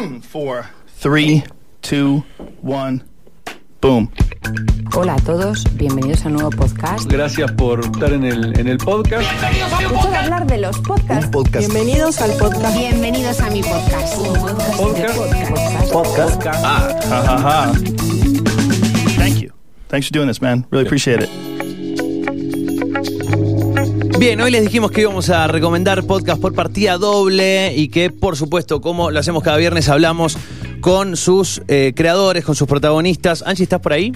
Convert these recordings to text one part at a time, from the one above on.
four, three, two, one, boom. Hola a todos, bienvenidos a un nuevo podcast. Gracias por estar en el, en el podcast. Escuchad hablar de los podcasts. podcast. Bienvenidos al podcast. Bienvenidos a mi podcast. Podcast. Podcast. Ah, ha, ha, ha. Thank you. Thanks for doing this, man. Really appreciate it. Bien, hoy les dijimos que íbamos a recomendar podcast por partida doble y que, por supuesto, como lo hacemos cada viernes, hablamos con sus eh, creadores, con sus protagonistas. Angie, ¿estás por ahí?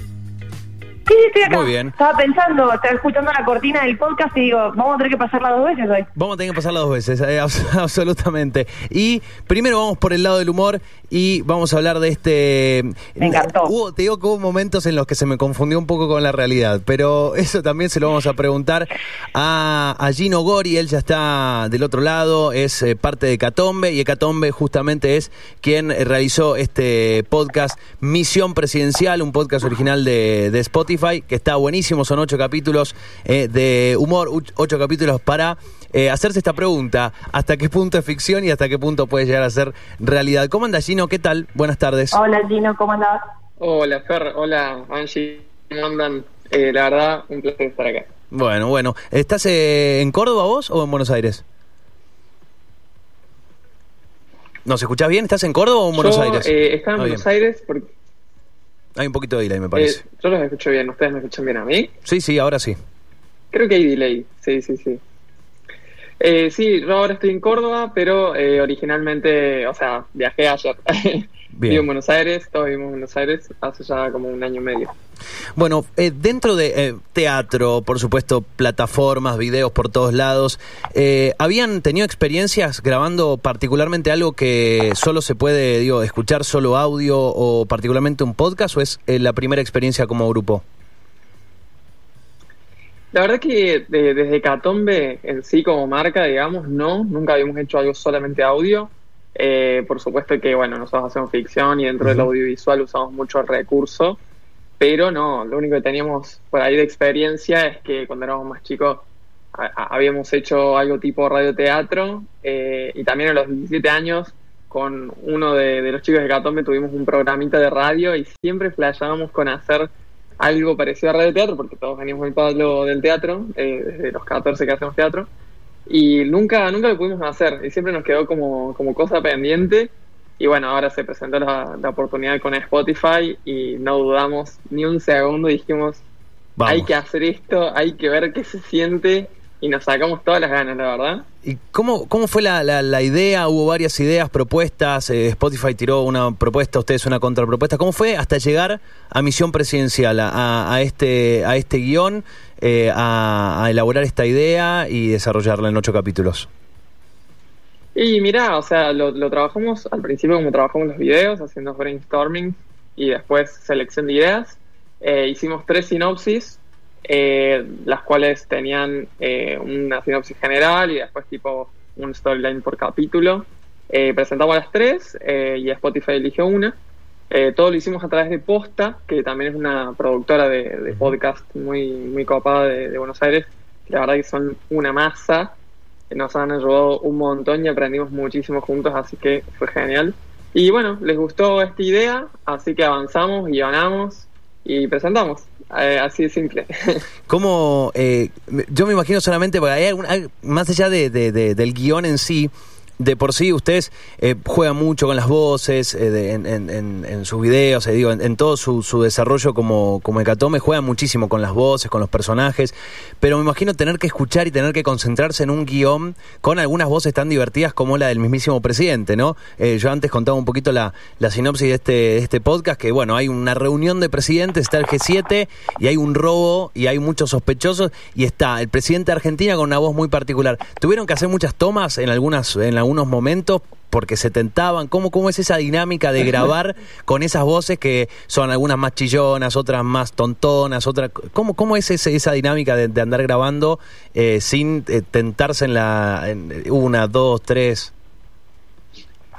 Sí, sí, estoy acá. Muy bien. Estaba pensando, estaba escuchando la cortina del podcast y digo, vamos a tener que pasarla dos veces hoy. Vamos a tener que pasarla dos veces, eh, abs- absolutamente. Y primero vamos por el lado del humor y vamos a hablar de este... Me encantó. Hubo- te digo que hubo momentos en los que se me confundió un poco con la realidad, pero eso también se lo vamos a preguntar a, a Gino Gori, él ya está del otro lado, es eh, parte de Hecatombe y Hecatombe justamente es quien realizó este podcast Misión Presidencial, un podcast original de, de Spotify que está buenísimo, son ocho capítulos eh, de humor, ocho capítulos para eh, hacerse esta pregunta, ¿hasta qué punto es ficción y hasta qué punto puede llegar a ser realidad? ¿Cómo anda Gino? ¿Qué tal? Buenas tardes. Hola Gino, ¿cómo andás? Hola Fer, hola Angie, ¿cómo andan? Eh, la verdad, un placer estar acá. Bueno, bueno. ¿Estás eh, en Córdoba vos o en Buenos Aires? ¿Nos escuchás bien? ¿Estás en Córdoba o en Buenos yo, Aires? eh, estaba en Ah, Buenos bien. Aires porque Hay un poquito de delay, me eh, parece. yo los escucho bien, ustedes me escuchan bien a mí. Sí, sí, ahora sí. Creo que hay delay, sí, sí, sí. Eh, sí, yo ahora estoy en Córdoba, pero eh, originalmente, o sea, viajé ayer. Bien. Vivo en Buenos Aires, todos vivimos en Buenos Aires hace ya como un año y medio. Bueno, eh, dentro de eh, teatro, por supuesto, plataformas, videos por todos lados, eh, ¿habían tenido experiencias grabando particularmente algo que solo se puede, digo, escuchar solo audio o particularmente un podcast o es eh, la primera experiencia como grupo? La verdad que de- desde Catombe en sí como marca, digamos, no, nunca habíamos hecho algo solamente audio. Eh, por supuesto que, bueno, nosotros hacemos ficción y dentro del audiovisual usamos mucho el recurso, pero no, lo único que teníamos por ahí de experiencia es que cuando éramos más chicos habíamos hecho algo tipo radioteatro eh, y también a los 17 años con uno de, de los chicos de Catombe tuvimos un programita de radio y siempre flashábamos con hacer algo parecido a radioteatro, porque todos venimos del palo del teatro, eh, desde los 14 que hacemos teatro, y nunca, nunca lo pudimos hacer, y siempre nos quedó como, como cosa pendiente, y bueno, ahora se presentó la, la oportunidad con Spotify y no dudamos ni un segundo, dijimos, Vamos. hay que hacer esto, hay que ver qué se siente, y nos sacamos todas las ganas, la verdad. ¿Y cómo, cómo fue la, la- la idea? ¿Hubo varias ideas, propuestas? eh, Spotify tiró una propuesta, ustedes una contrapropuesta. ¿Cómo fue hasta llegar a Misión Presidencial, a, este, a este guion, eh, a, a elaborar esta idea y desarrollarla en ocho capítulos? Y mira, o sea, lo, lo trabajamos al principio como trabajamos los videos, haciendo brainstorming y después selección de ideas. Eh, hicimos tres sinopsis, eh, las cuales tenían eh, una sinopsis general y después tipo un storyline por capítulo. Eh, presentamos las tres eh, y Spotify eligió una. Eh, todo lo hicimos a través de Posta, que también es una productora de, de podcast muy, muy copada de, de Buenos Aires. La verdad que son una masa nos han ayudado un montón y aprendimos muchísimo juntos, así que fue genial. Y bueno, les gustó esta idea, así que avanzamos, guionamos y presentamos. Eh, así de simple. ¿Cómo, eh, yo me imagino solamente, porque hay algún- más allá de- del guion en sí, de por sí ustedes eh, juegan mucho con las voces eh, en, sus videos, eh, digo, en, todo su, desarrollo como, como Hecatome, juegan muchísimo con las voces, con los personajes, pero me imagino tener que escuchar y tener que concentrarse en un guion con algunas voces tan divertidas como la del mismísimo presidente, ¿no? Yo antes contaba un poquito la, la sinopsis de este, este podcast, que bueno, hay una reunión de presidentes, está el G7 y hay un robo y hay muchos sospechosos y está el presidente de Argentina con una voz muy particular. ¿Tuvieron que hacer muchas tomas en, algunas, en algunos momentos? porque se tentaban, ¿cómo, cómo es esa dinámica de grabar con esas voces que son algunas más chillonas, otras más tontonas, otras, ¿cómo, cómo es ese- esa dinámica de, de andar grabando eh, sin eh, tentarse en la en una, dos, tres?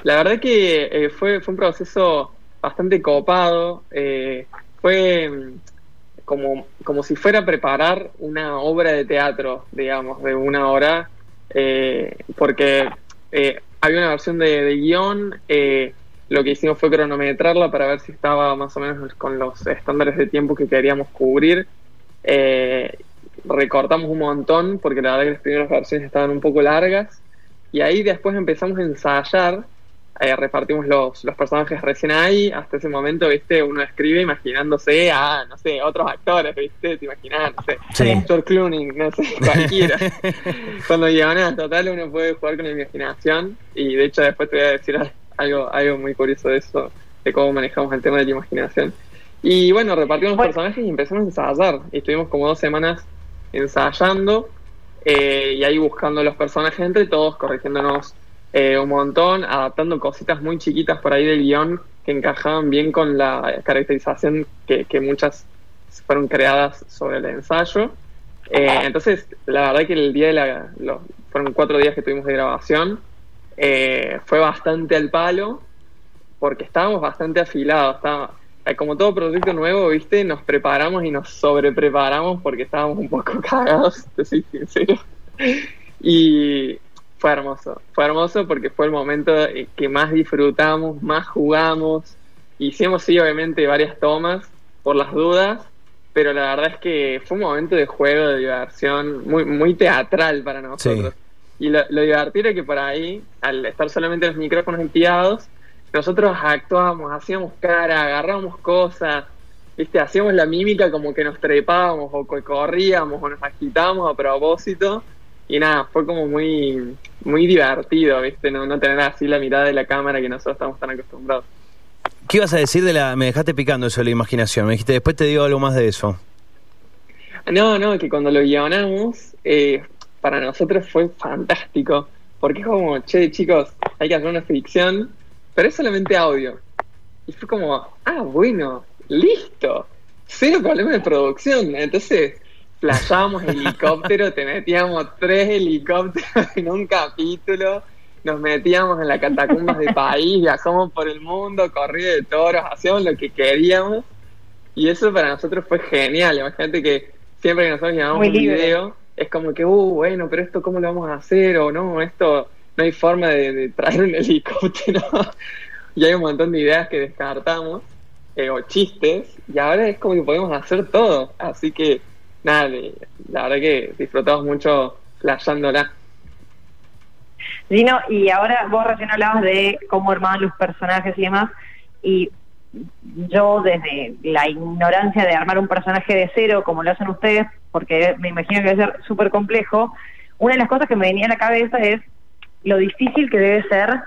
La verdad que eh, fue, fue un proceso bastante copado. eh, fue mm, como, como si fuera a preparar una obra de teatro, digamos, de una hora, eh, porque eh, había una versión de, guion, eh, lo que hicimos fue cronometrarla para ver si estaba más o menos con los estándares de tiempo que queríamos cubrir. Eh, recortamos un montón porque la verdad que las primeras versiones estaban un poco largas y ahí después empezamos a ensayar, eh, repartimos los, los personajes recién ahí, hasta ese momento, viste, uno escribe imaginándose a, no sé, otros actores, viste, te imaginas, no sé, Sí. George Clooney, no sé, cualquiera. Cuando guionas, total, uno puede jugar con la imaginación y de hecho después te voy a decir algo, algo muy curioso de eso, de cómo manejamos el tema de la imaginación. Y bueno, repartimos los Bueno. personajes y empezamos a ensayar. Y estuvimos como dos semanas ensayando eh, y ahí buscando los personajes entre todos, corrigiéndonos eh, un montón, adaptando cositas muy chiquitas por ahí del guion que encajaban bien con la caracterización que, que muchas fueron creadas sobre el ensayo. Eh, entonces, la verdad que el día de la... los- fueron cuatro días que tuvimos de grabación. eh, fue bastante al palo porque estábamos bastante afilados. Estaba, eh, como todo proyecto nuevo, viste, nos preparamos y nos sobrepreparamos porque estábamos un poco cagados, te soy sincero. Y fue hermoso, fue hermoso porque fue el momento que más disfrutamos, más jugamos. Hicimos, sí, obviamente, varias tomas por las dudas, pero la verdad es que fue un momento de juego, de diversión, muy, muy teatral para nosotros. Y lo, lo divertido es que por ahí, al estar solamente los micrófonos empleados, nosotros actuábamos, hacíamos cara, agarrábamos cosas, viste, hacíamos la mímica como que nos trepábamos o que corríamos o nos agitábamos a propósito. Y nada, fue como muy, muy divertido, viste, no, no tener así la mirada de la cámara que nosotros estamos tan acostumbrados. ¿Qué ibas a decir de la... Me dejaste picando eso de la imaginación. Me dijiste, después te digo algo más de eso. No, no, que cuando lo guionamos, eh, para nosotros fue fantástico. Porque es como, che, chicos, hay que hacer una ficción, pero es solamente audio. Y fue como, ah, bueno, listo. Cero problema de producción. Entonces, flashábamos helicóptero, te metíamos tres helicópteros en un capítulo, nos metíamos en las catacumbas de país, viajamos por el mundo, corrida de toros, hacíamos lo que queríamos. Y eso para nosotros fue genial. Imagínate que siempre que nosotros llamamos Muy un video, es como que, uh, bueno, pero esto cómo lo vamos a hacer, o no, esto no hay forma de, de traer un helicóptero. y hay un montón de ideas que descartamos, eh, o chistes, y ahora es como que podemos hacer todo. Así que, nada, la verdad que disfrutamos mucho flasheándola. Gino, y ahora vos recién hablabas de cómo armaban los personajes y demás, y yo desde la ignorancia de armar un personaje de cero, como lo hacen ustedes, porque me imagino que debe ser súper complejo, una de las cosas que me venía a la cabeza es lo difícil que debe ser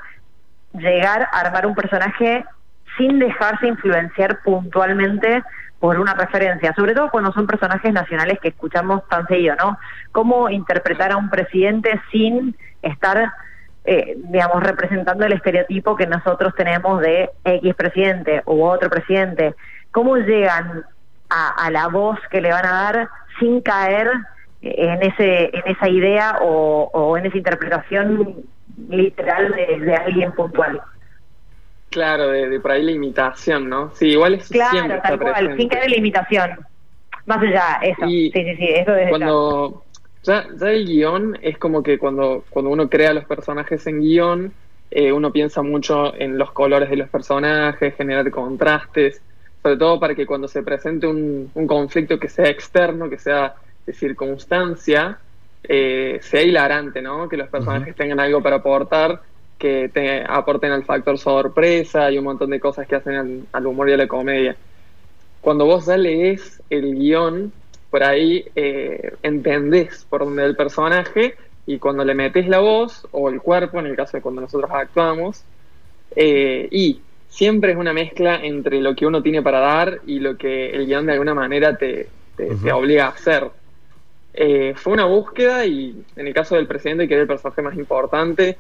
llegar a armar un personaje sin dejarse influenciar puntualmente por una referencia, sobre todo cuando son personajes nacionales que escuchamos tan seguido, ¿no? Cómo interpretar a un presidente sin estar, eh, digamos, representando el estereotipo que nosotros tenemos de X presidente u otro presidente. ¿Cómo llegan a, la voz que le van a dar sin caer en ese en esa idea o, en esa interpretación literal de alguien puntual? Claro, de, de por ahí la imitación, ¿no? Sí, igual siempre Claro, está tal cual, presente. sin caer en la imitación. Más allá, eso. Y sí, sí, sí, eso desde ya. cuando ya, ya el guion es como que cuando, cuando uno crea los personajes en guion, eh, uno piensa mucho en los colores de los personajes, generar contrastes, sobre todo para que cuando se presente un, un conflicto que sea externo, que sea de circunstancia, eh, sea hilarante, ¿no? Que los personajes tengan algo para aportar, que te aporten al factor sorpresa y un montón de cosas que hacen al, al humor y a la comedia cuando vos ya lees el guion, por ahí eh, entendés por dónde el personaje y cuando le metes la voz o el cuerpo, en el caso de cuando nosotros actuamos, eh, y siempre es una mezcla entre lo que uno tiene para dar y lo que el guion de alguna manera te, te, te obliga a hacer. Eh, fue una búsqueda y en el caso del presidente, que era el personaje más importante,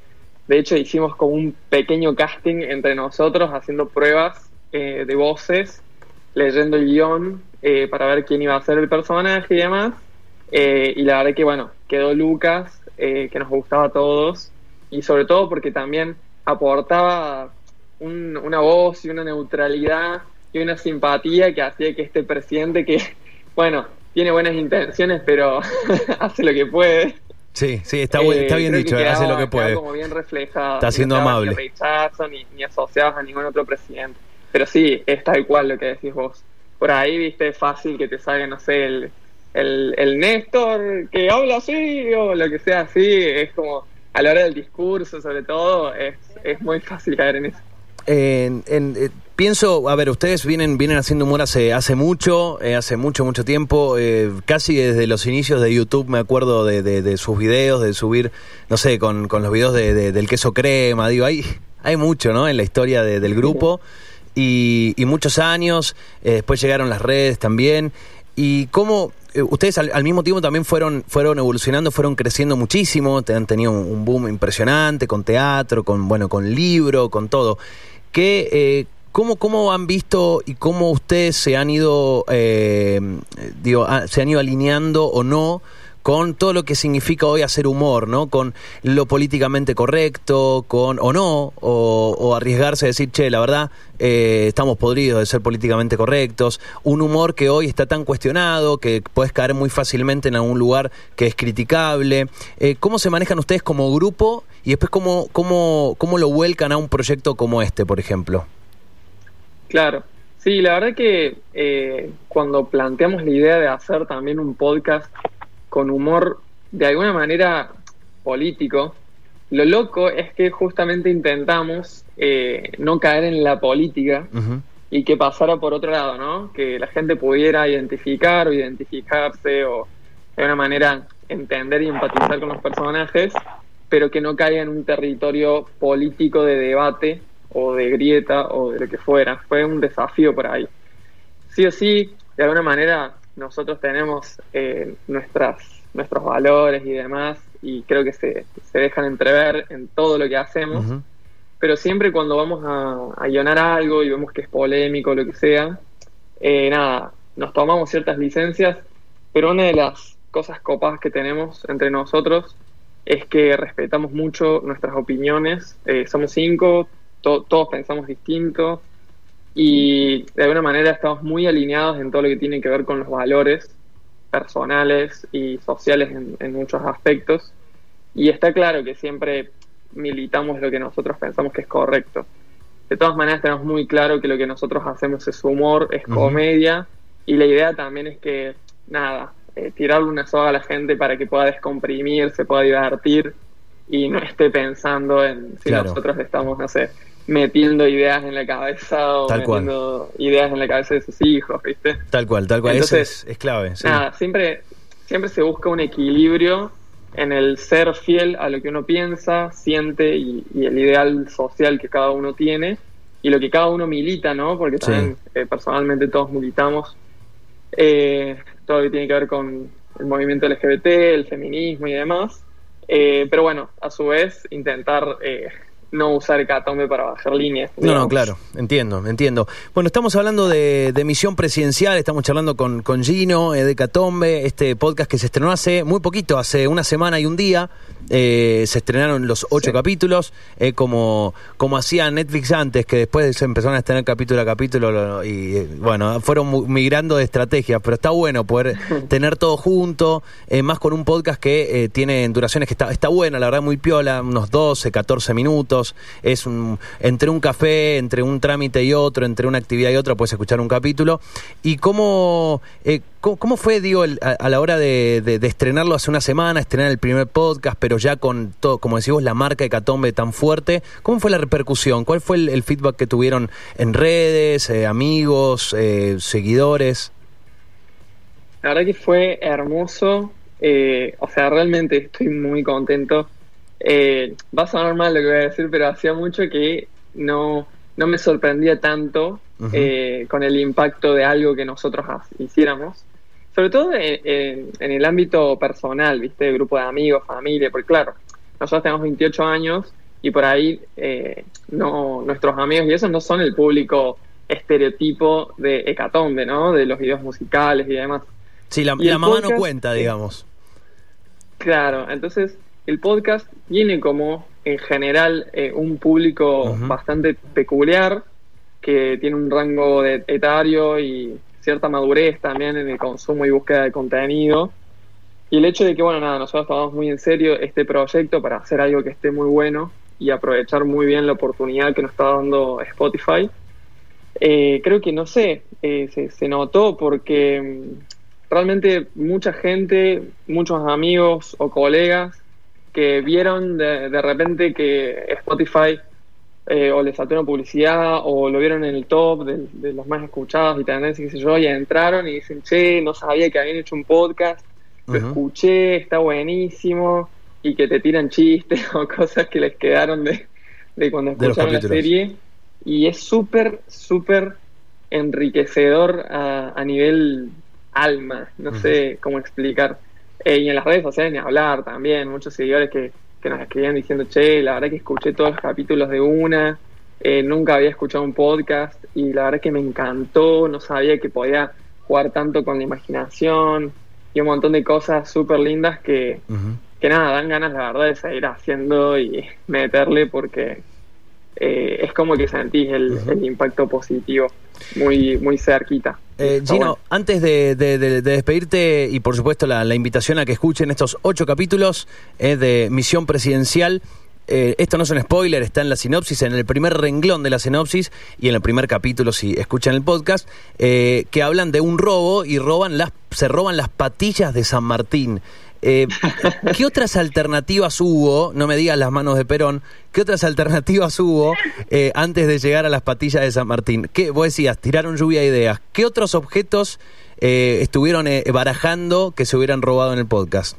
de hecho hicimos como un pequeño casting entre nosotros haciendo pruebas eh, de voces leyendo el guion eh, para ver quién iba a ser el personaje y demás. Eh, y la verdad que, bueno, quedó Lucas, eh, que nos gustaba a todos, y sobre todo porque también aportaba un- una voz y una neutralidad y una simpatía que hacía que este presidente que, bueno, tiene buenas intenciones, pero hace lo que puede. Sí, sí, está, Eh, está bien dicho, hace lo que puede. como bien reflejada. Está siendo no amable. Ni rechazo, ni, ni asociados a ningún otro presidente. Pero sí, es tal cual lo que decís vos. Por ahí, viste, es fácil que te salga, no sé, el, el, el Néstor que habla así o lo que sea así. Es como, a la hora del discurso, sobre todo, es, es muy fácil caer en eso. En- en- eh, pienso, a ver, ustedes vienen, vienen haciendo humor hace, hace mucho, eh, hace mucho, mucho tiempo, eh, casi desde los inicios de YouTube me acuerdo de, de- sus videos, de subir, no sé, con, con los videos de, de- del queso crema, digo, hay, hay mucho, ¿no? En la historia de- del grupo y, y muchos años, eh, después llegaron las redes también. ¿Y cómo eh, ustedes al, al mismo tiempo también fueron, fueron evolucionando, fueron creciendo muchísimo, te han tenido un, un boom impresionante con teatro, con bueno, con libro, con todo? ¿Qué, eh, cómo, ¿Cómo han visto y cómo ustedes se han ido, eh, digo, ah, se han ido alineando o no con todo lo que significa hoy hacer humor, ¿no? Con lo políticamente correcto, con o no, o, o arriesgarse a decir, che, la verdad, eh, estamos podridos de ser políticamente correctos. Un humor que hoy está tan cuestionado, que puedes caer muy fácilmente en algún lugar que es criticable. Eh, ¿Cómo se manejan ustedes como grupo y después cómo, cómo, cómo lo vuelcan a un proyecto como este, por ejemplo? Claro. Sí, la verdad que eh, cuando planteamos la idea de hacer también un podcast con humor de alguna manera político, lo loco es que justamente intentamos eh, no caer en la política y que pasara por otro lado, ¿no? Que la gente pudiera identificar o identificarse o de alguna manera entender y empatizar con los personajes, pero que no caiga en un territorio político de debate o de grieta o de lo que fuera. Fue un desafío por ahí. Sí o sí, de alguna manera nosotros tenemos eh, nuestras, nuestros valores y demás y creo que se, se dejan entrever en todo lo que hacemos. Pero siempre cuando vamos a, a guionar algo y vemos que es polémico o lo que sea, eh, nada, nos tomamos ciertas licencias, pero una de las cosas copadas que tenemos entre nosotros es que respetamos mucho nuestras opiniones, eh, somos cinco, to- todos pensamos distinto y de alguna manera estamos muy alineados en todo lo que tiene que ver con los valores personales y sociales en, en muchos aspectos. Y está claro que siempre militamos lo que nosotros pensamos que es correcto. De todas maneras tenemos muy claro que lo que nosotros hacemos es humor, es comedia, y la idea también es que, nada, eh, tirarle una soga a la gente para que pueda descomprimir, se pueda divertir y no esté pensando en si Claro. nosotros estamos, no sé, metiendo ideas en la cabeza o Tal cual. metiendo ideas en la cabeza de sus hijos, ¿viste? Tal cual, tal cual. Eso es, es clave. sí. Nada, siempre, siempre se busca un equilibrio en el ser fiel a lo que uno piensa, siente y, y el ideal social que cada uno tiene y lo que cada uno milita, ¿no? Porque Sí. también eh, personalmente todos militamos eh, todo lo que tiene que ver con el movimiento LGBT, el feminismo y demás. Eh, pero bueno, a su vez intentar eh, no usar Hecatombe para bajar líneas. No, no, claro, entiendo, entiendo. Bueno, estamos hablando de, de misión presidencial, estamos charlando con, con Gino eh, de Catombe, este podcast que se estrenó hace muy poquito, hace una semana y un día. Eh, se estrenaron los ocho Sí. capítulos, eh, como, como hacía Netflix antes, que después se empezaron a estrenar capítulo a capítulo lo- y eh, bueno, fueron migrando de estrategias, pero está bueno poder tener todo junto, más con un podcast que tiene duraciones que está, está buena, la verdad, muy piola, unos 12, 14 minutos. Es un, entre un café, entre un trámite y otro, entre una actividad y otra, puedes escuchar un capítulo. ¿Y cómo, eh, cómo, fue, digo, el- a, la hora de, estrenarlo hace una semana, estrenar el primer podcast, pero ya con todo, como decimos, la marca de Catombe tan fuerte? ¿Cómo fue la repercusión? ¿Cuál fue el, feedback que tuvieron en redes, eh, amigos, eh, seguidores? La verdad que fue hermoso. o sea, realmente estoy muy contento. Eh, va a sonar mal lo que voy a decir, pero hacía mucho que no, no me sorprendía tanto eh, con el impacto de algo que nosotros hiciéramos. Sobre todo en, en- en el ámbito personal, ¿viste? Grupo de amigos, familia, porque claro, nosotros tenemos 28 años y por ahí eh, no, nuestros amigos y esos no son el público estereotipo de Hecatombe, ¿no? De los videos musicales y demás. Sí, la, Y la mamá no cuenta, eh, digamos. Claro, entonces el podcast tiene como en general eh, un público bastante peculiar, que tiene un rango de etario y cierta madurez también en el consumo y búsqueda de contenido. y el hecho de que, bueno, nada, nosotros tomamos muy en serio este proyecto para hacer algo que esté muy bueno y aprovechar muy bien la oportunidad que nos está dando Spotify. Eh, creo que, no sé, eh, se, se, notó porque mm, realmente mucha gente, muchos amigos o colegas que vieron de, de repente que Spotify eh, o les saltó una publicidad o lo vieron en el top de, de los más escuchados y tendencias, qué sé yo, y entraron y dicen, che, no sabía que habían hecho un podcast, lo escuché, está buenísimo, y que te tiran chistes o cosas que les quedaron de, de cuando escucharon la serie. Y es súper, súper enriquecedor a, a nivel alma, no sé cómo explicar. Eh, y en las redes sociales ni hablar también, muchos seguidores que, que nos escribían diciendo, che, la verdad que escuché todos los capítulos de una, eh, nunca había escuchado un podcast y la verdad que me encantó, no sabía que podía jugar tanto con la imaginación y un montón de cosas súper lindas que, que nada, dan ganas la verdad de seguir haciendo y meterle porque eh, es como que sentís el, el impacto positivo muy, muy cerquita. Eh, Gino, bueno. antes de, de- de- de despedirte y por supuesto la, la invitación a que escuchen estos ocho capítulos eh, de Misión Presidencial, eh, esto no es un spoiler, está en la sinopsis, en el primer renglón de la sinopsis y en el primer capítulo si escuchan el podcast, eh, que hablan de un robo y roban las, se roban las patillas de San Martín. Eh, ¿Qué otras alternativas hubo? No me digas las manos de Perón. ¿Qué otras alternativas hubo eh, antes de llegar a las patillas de San Martín? ¿Qué, vos decías, tiraron lluvia de ideas. ¿Qué otros objetos eh, estuvieron eh, barajando que se hubieran robado en el podcast?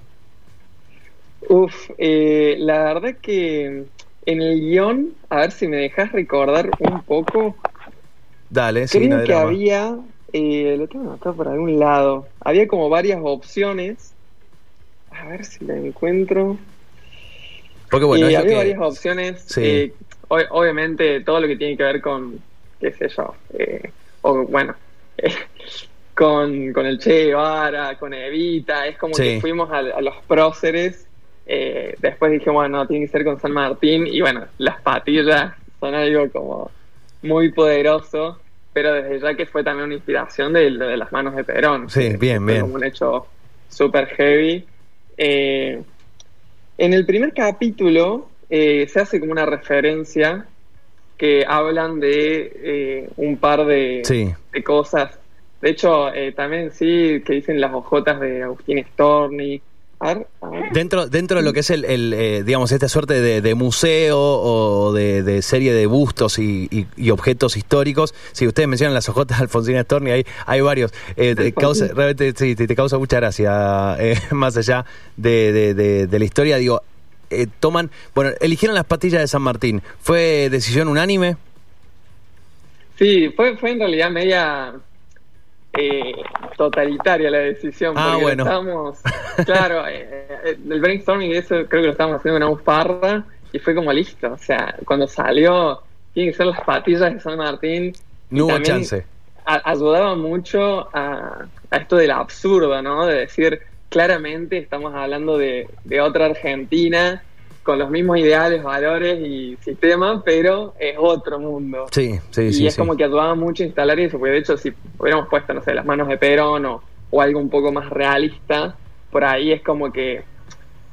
Uf, eh, la verdad que en el guion, a ver si me dejas recordar un poco, Dale, sí, creo que drama. había, lo tengo anotado por algún lado, había como varias opciones, a ver si la encuentro. Porque bueno, y había que- varias opciones. Sí. eh, ob- obviamente, todo lo que tiene que ver con, qué sé yo, eh, o bueno, eh, con, con el Che Guevara, con Evita, es como Sí. que fuimos a, a los próceres. eh, después dije, bueno, no, tiene que ser con San Martín. Y bueno, las patillas son algo como muy poderoso. Pero desde ya que fue también una inspiración de, las manos de Perón. Sí, bien, bien. como un hecho súper heavy. Eh, en el primer capítulo eh, se hace como una referencia que hablan de eh, un par de, Sí. de cosas. De hecho, eh, también sí que dicen las ojotas de Agustín Storni. Dentro, dentro de lo que es el, el, eh, digamos, esta suerte de, de museo o de, de serie de bustos y, y- y objetos históricos, si ustedes mencionan las ojotas de Alfonsina Storni, hay, hay varios. Eh, te causa, realmente sí, te, te causa mucha gracia, eh, más allá de, de- la historia. Digo, eh, toman, bueno, eligieron las patillas de San Martín. ¿Fue decisión unánime? Sí, fue, fue en realidad media eh, totalitaria la decisión. Ah, porque bueno. Estábamos, claro, eh, eh, el brainstorming eso creo que lo estábamos haciendo en una parra y fue como listo. O sea, cuando salió, tienen que ser las patillas de San Martín. No hubo chance. a- ayudaba mucho a, a esto del absurdo, ¿no? De decir, claramente estamos hablando de, de otra Argentina con los mismos ideales, valores y sistemas, pero es otro mundo. Sí, sí, y sí. es sí. como que ayudaba mucho a instalar eso, porque de hecho si hubiéramos puesto, no sé, las manos de Perón o, o algo un poco más realista, por ahí es como que,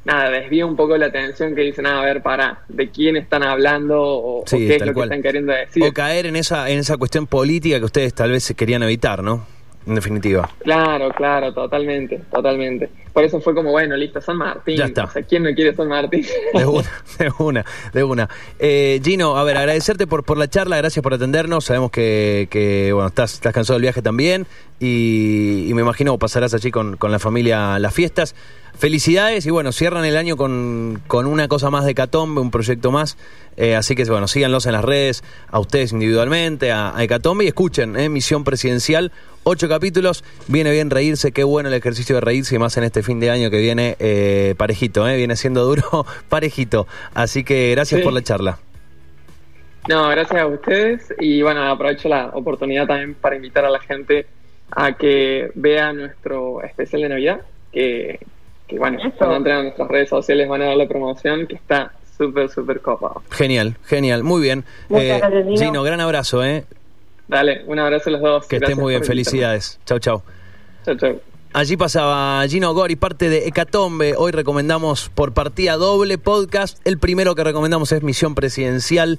nada, desvía un poco la atención que dicen, "Ah, a ver, para, ¿de quién están hablando o, qué es lo cual. que están queriendo decir? O caer en esa, en esa cuestión política que ustedes tal vez querían evitar, ¿no? En definitiva. Claro, claro, totalmente, totalmente. Por eso fue como, bueno, listo, San Martín. Ya está. O sea, ¿quién no quiere San Martín? De una, de una, de una. Eh, Gino, a ver, agradecerte por, por la charla, gracias por atendernos. Sabemos que, que, bueno, estás, estás cansado del viaje también y, y me imagino pasarás allí con, con la familia las fiestas. Felicidades y bueno, cierran el año con, con una cosa más de Catombe, un proyecto más. Eh, así que bueno, síganlos en las redes, a ustedes individualmente, a, a Hecatombe y escuchen, eh, Misión Presidencial, ocho capítulos, viene bien reírse, qué bueno el ejercicio de reírse y más en este fin de año que viene eh, parejito, eh, viene siendo duro, parejito. Así que gracias Sí. por la charla. No, gracias a ustedes y bueno, aprovecho la oportunidad también para invitar a la gente a que vea nuestro especial de Navidad, que, que bueno, Eso. cuando entren a nuestras redes sociales van a ver la promoción, que está súper, súper copado. Genial, genial, muy bien. Muchas gracias, Gino. Gino, gran abrazo, eh. Dale, un abrazo a los dos. que Gracias muy bien, felicidades. Chau, chau. Chau, chau. Allí pasaba Gino Gori, parte de Hecatombe. Hoy recomendamos por partida doble podcast. El primero que recomendamos es Misión Presidencial.